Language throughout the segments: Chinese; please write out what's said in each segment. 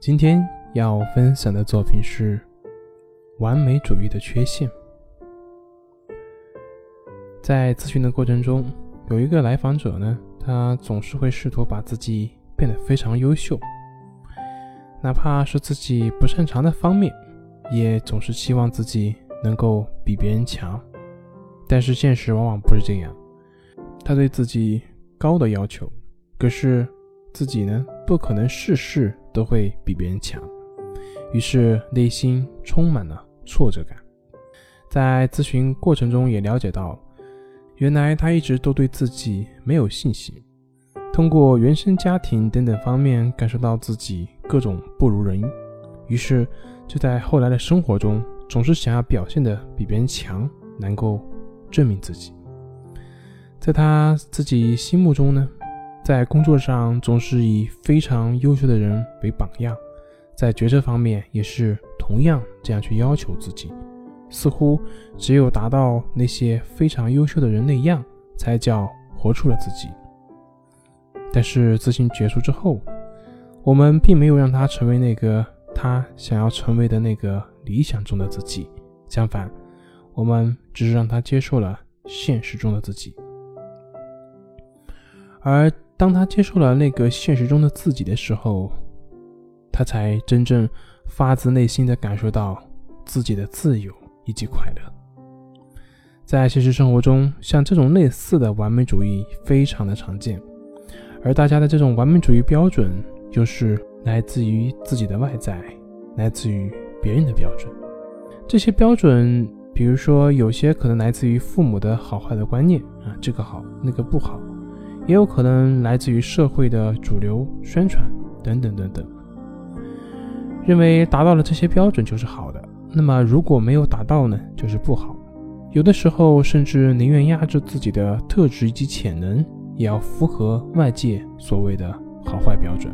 今天要分享的作品是《完美主义的缺陷》。在咨询的过程中，有一个来访者呢，他总是会试图把自己变得非常优秀，哪怕是自己不擅长的方面，也总是期望自己能够比别人强。但是现实往往不是这样，他对自己高的要求，可是自己呢，不可能事事。都会比别人强，于是内心充满了挫折感。在咨询过程中也了解到，原来他一直都对自己没有信心，通过原生家庭等等方面感受到自己各种不如人意，于是就在后来的生活中总是想要表现的比别人强，能够证明自己。在他自己心目中呢？在工作上总是以非常优秀的人为榜样，在决策方面也是同样这样去要求自己，似乎只有达到那些非常优秀的人那样，才叫活出了自己。但是自信结束之后，我们并没有让他成为那个他想要成为的那个理想中的自己，相反，我们只是让他接受了现实中的自己，而。当他接受了那个现实中的自己的时候，他才真正发自内心的感受到自己的自由以及快乐。在现实生活中，像这种类似的完美主义非常的常见，而大家的这种完美主义标准，又是来自于自己的外在，来自于别人的标准。这些标准，比如说有些可能来自于父母的好坏的观念啊，这个好，那个不好。也有可能来自于社会的主流宣传等等等等，认为达到了这些标准就是好的，那么如果没有达到呢，就是不好。有的时候甚至宁愿压制自己的特质以及潜能，也要符合外界所谓的好坏标准。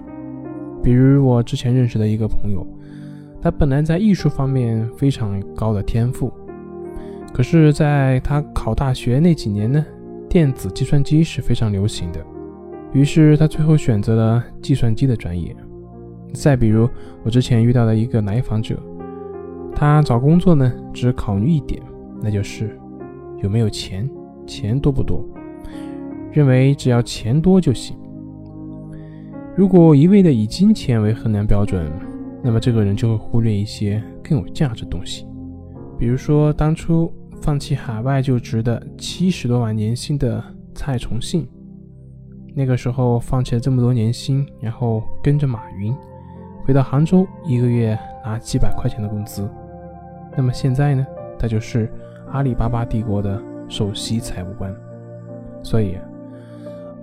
比如我之前认识的一个朋友，他本来在艺术方面非常高的天赋，可是在他考大学那几年呢。电子计算机是非常流行的，于是他最后选择了计算机的专业。再比如，我之前遇到的一个来访者，他找工作呢，只考虑一点，那就是有没有钱，钱多不多，认为只要钱多就行。如果一味的以金钱为衡量标准，那么这个人就会忽略一些更有价值的东西，比如说当初。放弃海外就职的七十多万年薪的蔡崇信，那个时候放弃了这么多年薪，然后跟着马云回到杭州，一个月拿几百块钱的工资。那么现在呢，他就是阿里巴巴帝国的首席财务官。所以，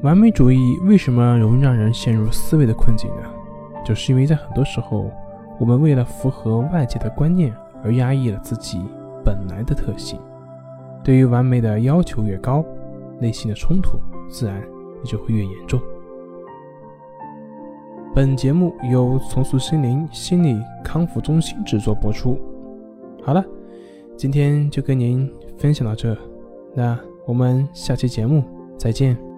完美主义为什么容易让人陷入思维的困境呢？就是因为在很多时候，我们为了符合外界的观念而压抑了自己本来的特性。对于完美的要求越高，内心的冲突自然也就会越严重。本节目由重塑心灵心理康复中心制作播出。好了，今天就跟您分享到这，那我们下期节目再见。